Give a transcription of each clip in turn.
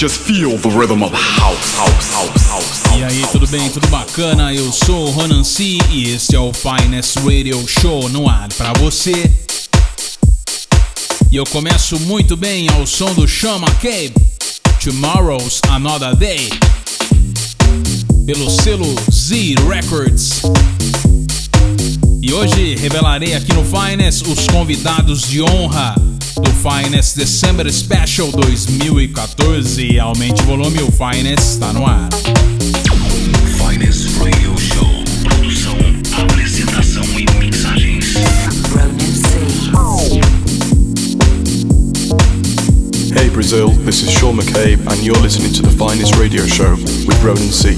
Just feel the rhythm of house, house, house, house. E aí, tudo bem? Tudo bacana? Eu sou o Ronan C e este é o Finest Radio Show no ar pra você. E eu começo muito bem ao som do Sean McCabe, Tomorrow's Another Day, pelo selo Z Records. E hoje revelarei aqui no Finest os convidados de honra do Finest December Special 2014. Aumente o volume, o Finest está no ar. Finest Radio Show. Produção, apresentação e mixagens. Hey Brazil, this is Sean McCabe, and you're listening to the finest radio show with Ronan C.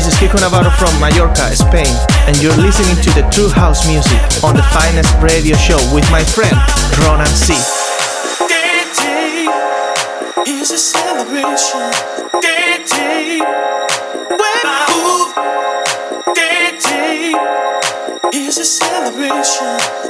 This is Kiko Navarro from Mallorca, Spain, and you're listening to the True House Music on the finest radio show with my friend Ronan C. Day is a celebration. Day I move. Day is a celebration.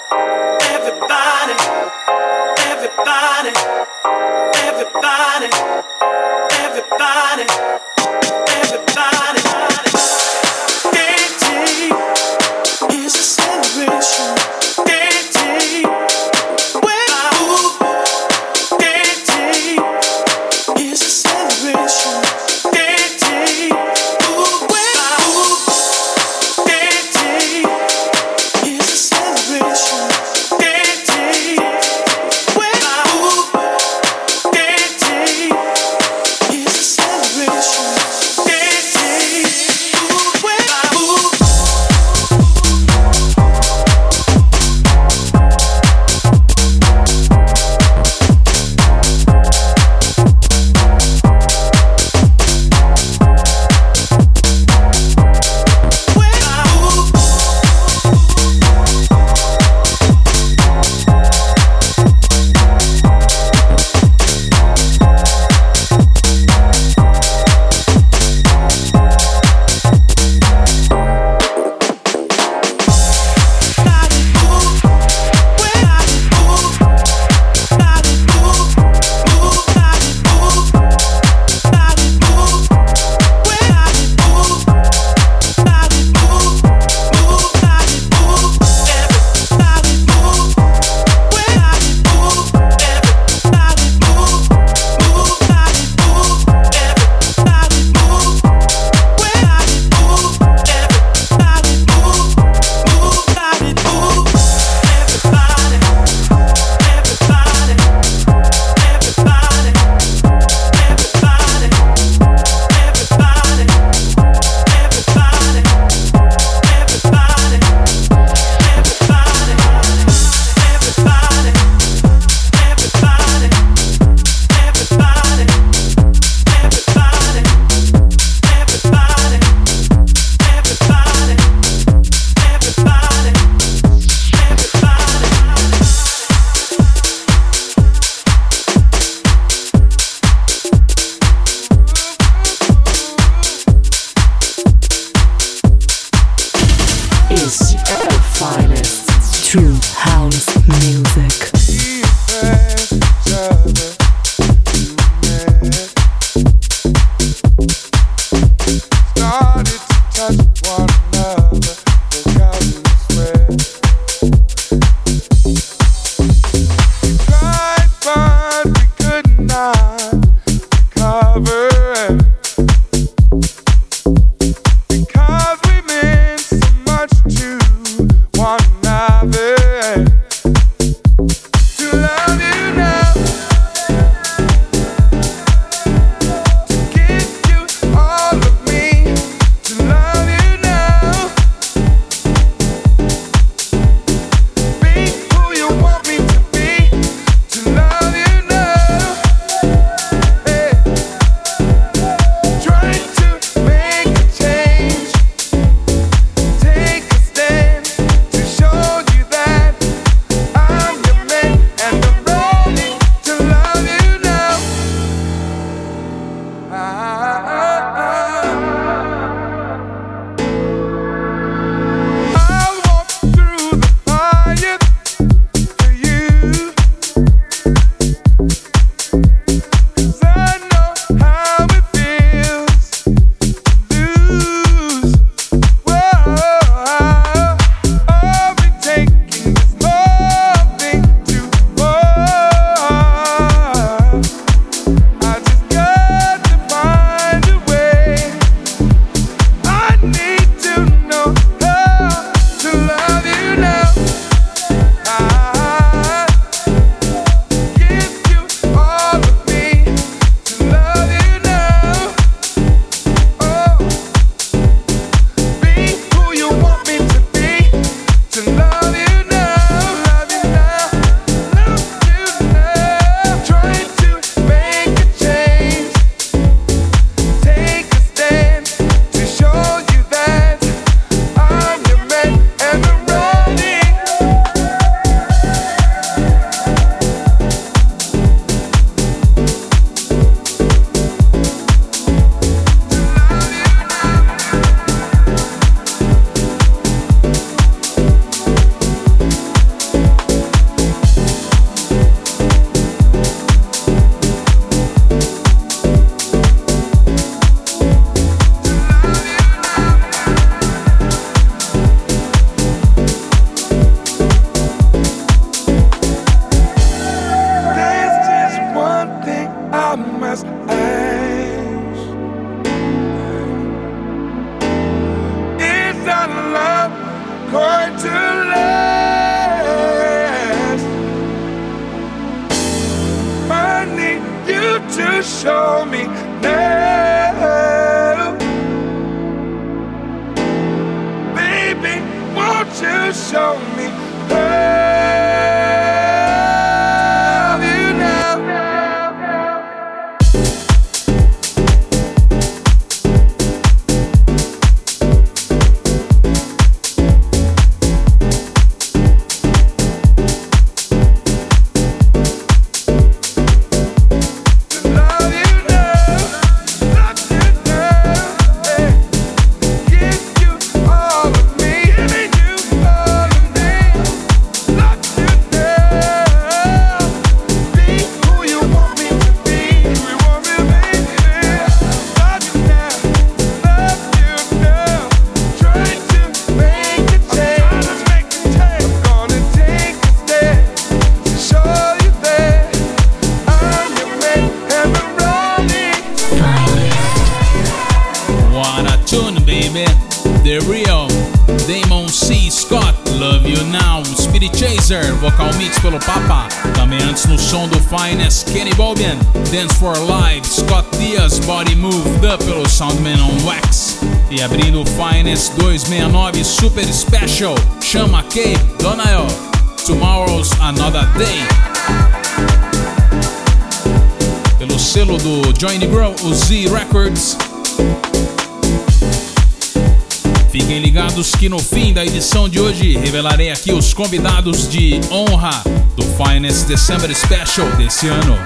Show. Chama quem? Dona Tomorrow's Another Day. Pelo selo do Johnny Grow, o Z Records. Fiquem ligados que no fim da edição de hoje revelarei aqui os convidados de honra do Finance December Special desse ano.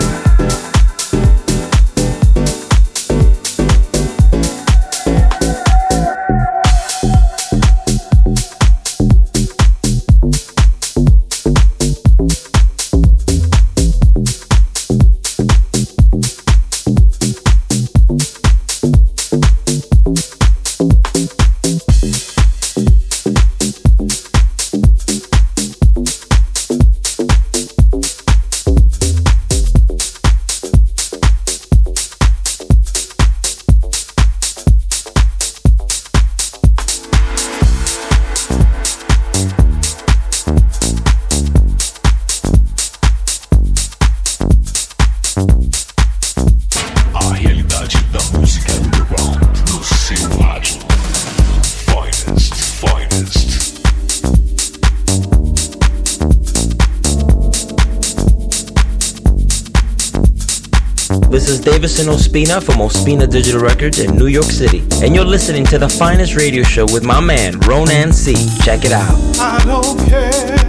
original Spina from Ospina Digital Records in New York City. And you're listening to the finest radio show with my man, Ronan C. Check it out.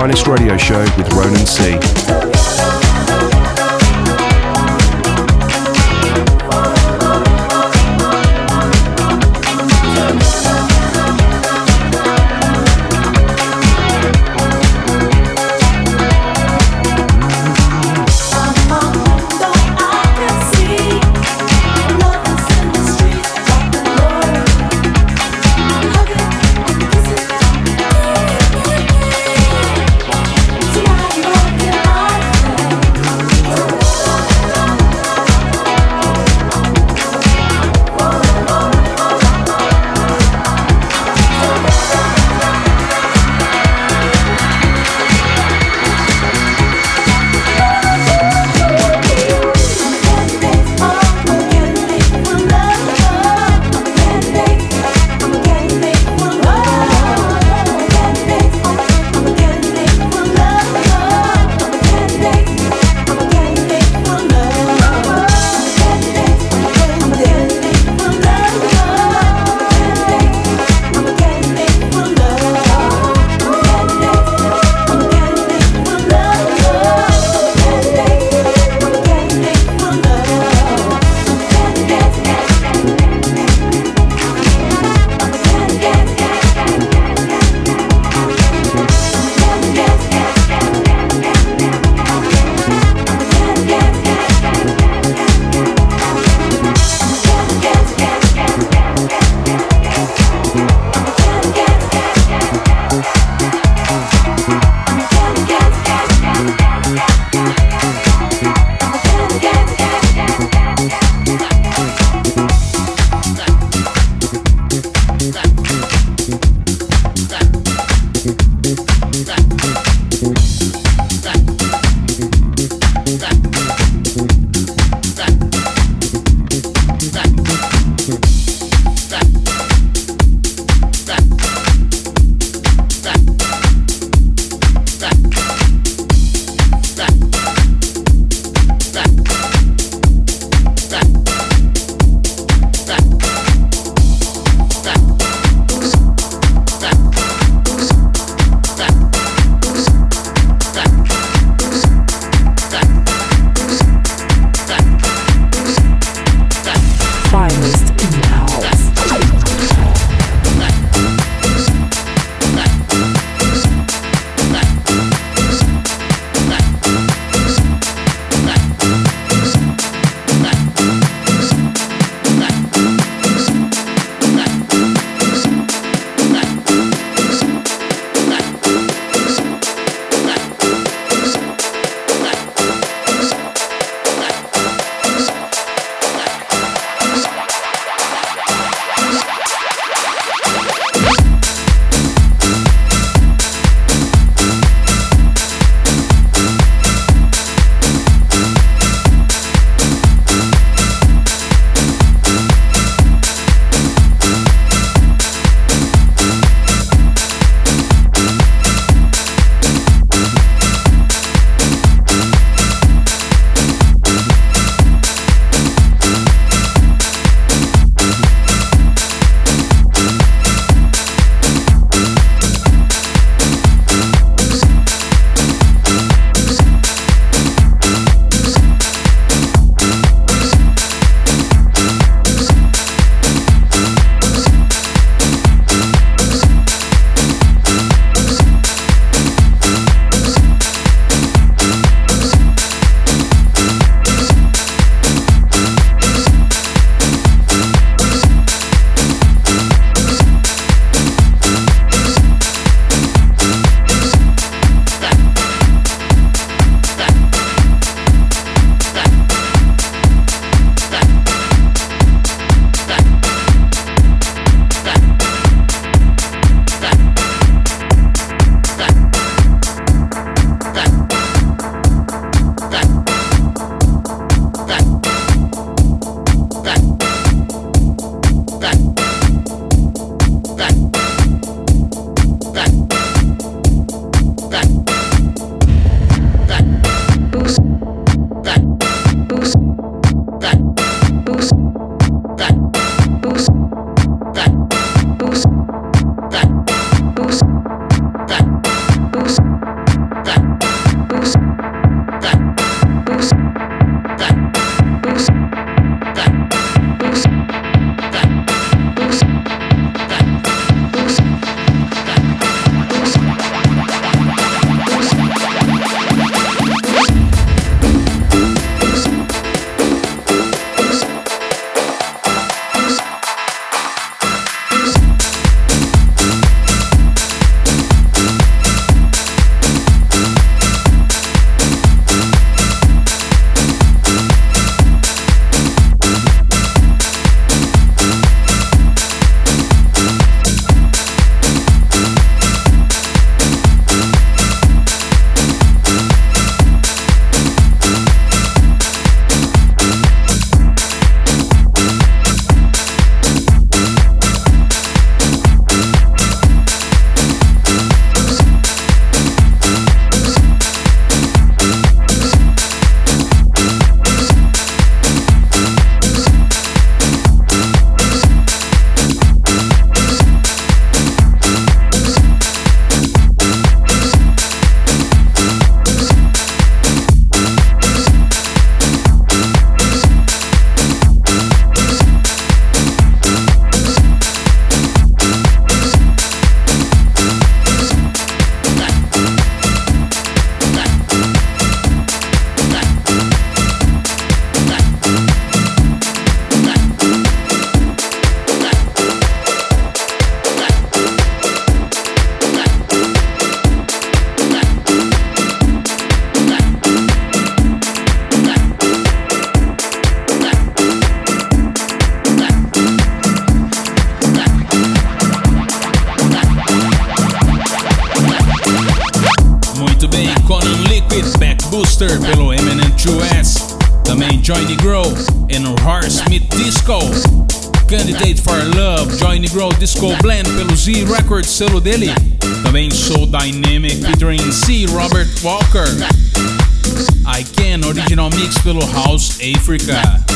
Finest Radio Show with Ronan C. Z Records, selo dele. Também Soul Dynamic featuring C. Robert Walker. I Can Original Mix pelo House Africa.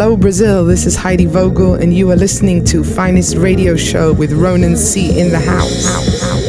Hello, Brazil. This is Heidi Vogel, and you are listening to Finest Radio Show with Ronan C. in the house.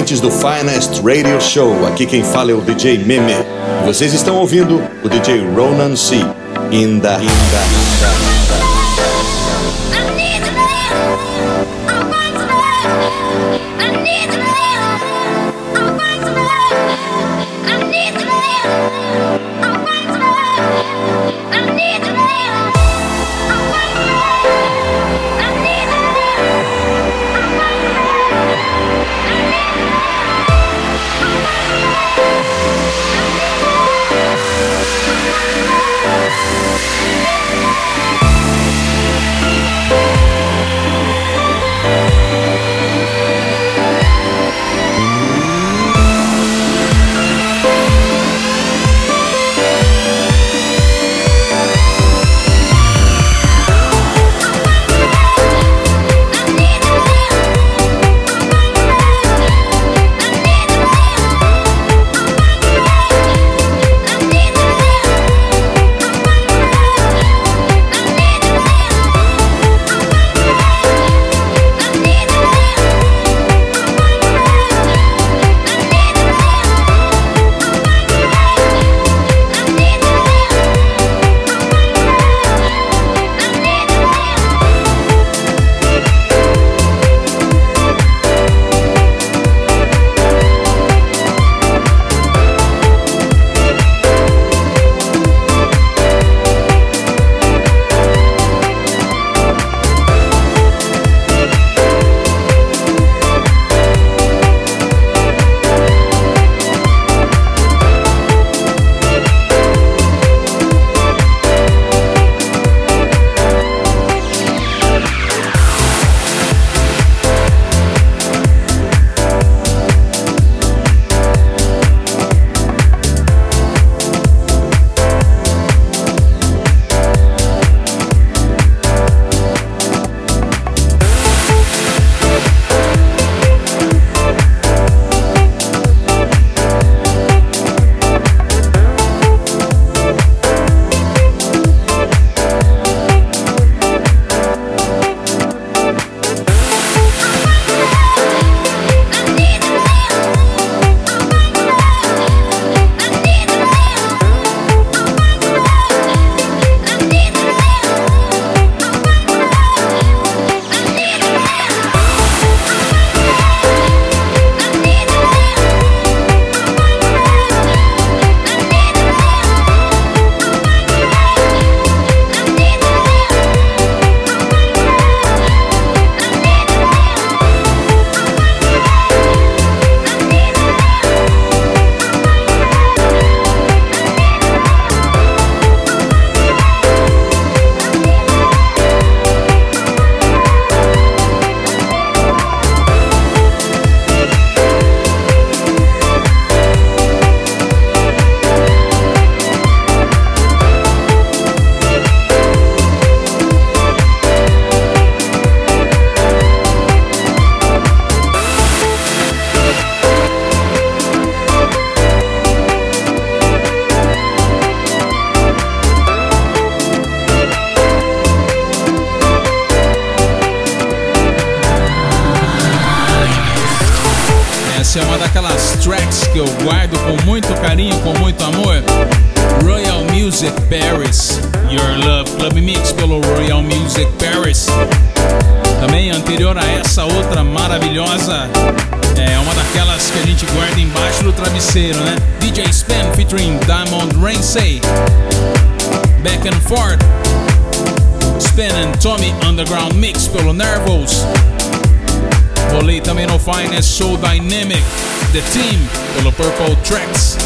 Ouvintes do Finest Radio Show. Aqui quem fala é o DJ Meme. Vocês estão ouvindo o DJ Ronan C. Inda, inda, inda. The Team, pelo Purple Tracks.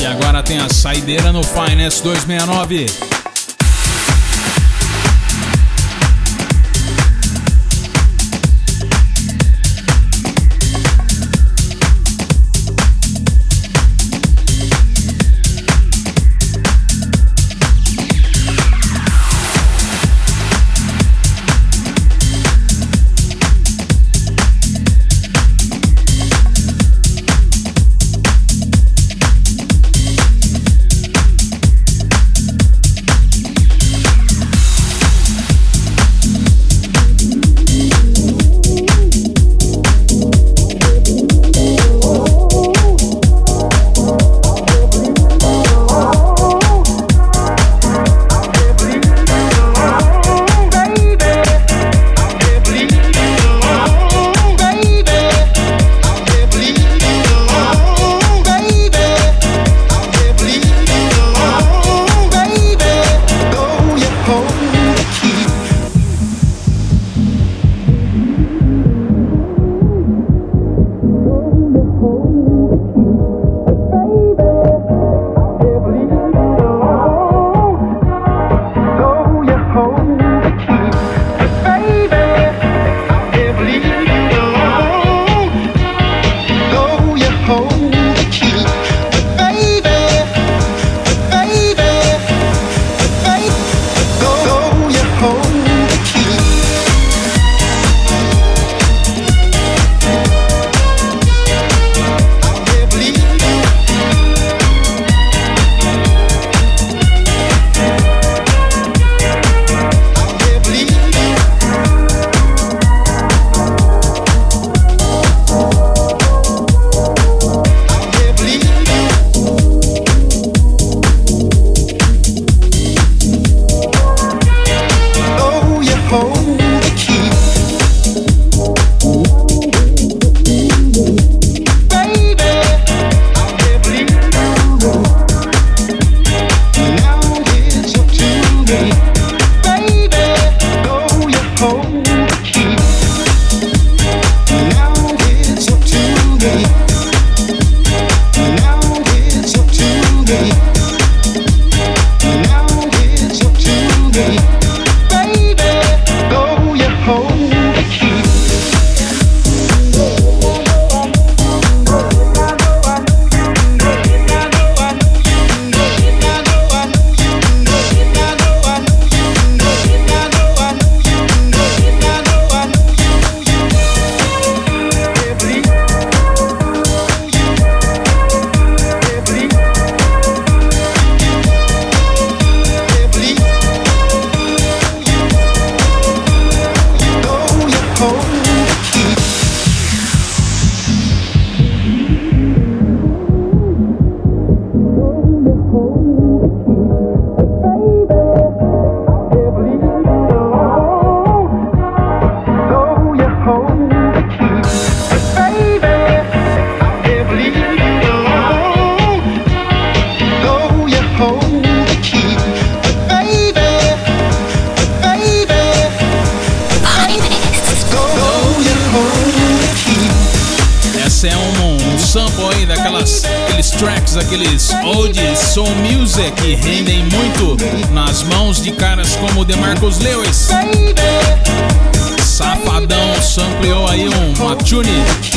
E agora tem a saideira no Finest 269.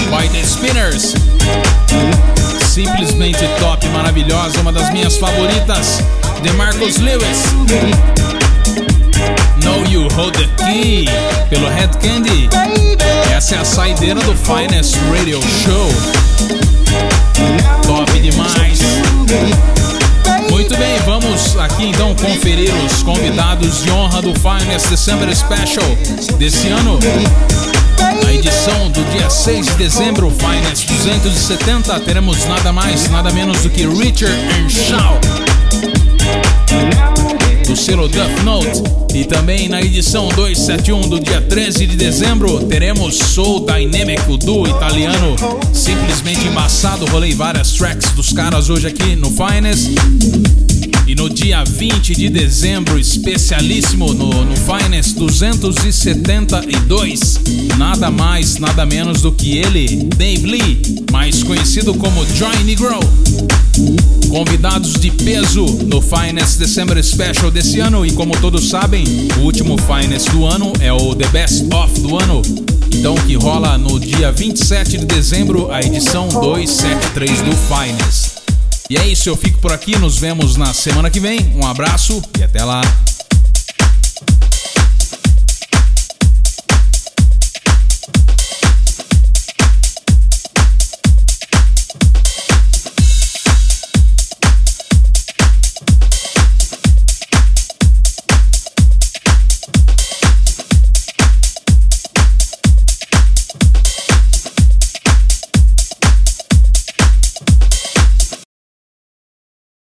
By The Spinners. Simplesmente top, maravilhosa, uma das minhas favoritas, DeMarcus Lewis. Know You Hold the Key, pelo Head Candy. Essa é a saideira do Finest Radio Show. Top demais. Muito bem, vamos aqui então conferir os convidados de honra do Finest December Special desse ano. Edição do dia 6 de dezembro, Finest 270, teremos nada mais, nada menos do que Richard Earnshaw do selo Duff Note. E também na edição 271 do dia 13 de dezembro teremos Soul Dynamic, o duo italiano simplesmente embaçado. Rolei várias tracks dos caras hoje aqui no Finest. E no dia 20 de dezembro, especialíssimo no, no Finest 272, nada mais, nada menos do que ele, Dave Lee, mais conhecido como Joy Negro. Convidados de peso no Finest December Special desse ano, e como todos sabem, o último Finest do ano é o The Best of do ano. Então, que rola no dia 27 de dezembro, a edição 273 do Finest. E é isso, eu fico por aqui, nos vemos na semana que vem. Um abraço e até lá.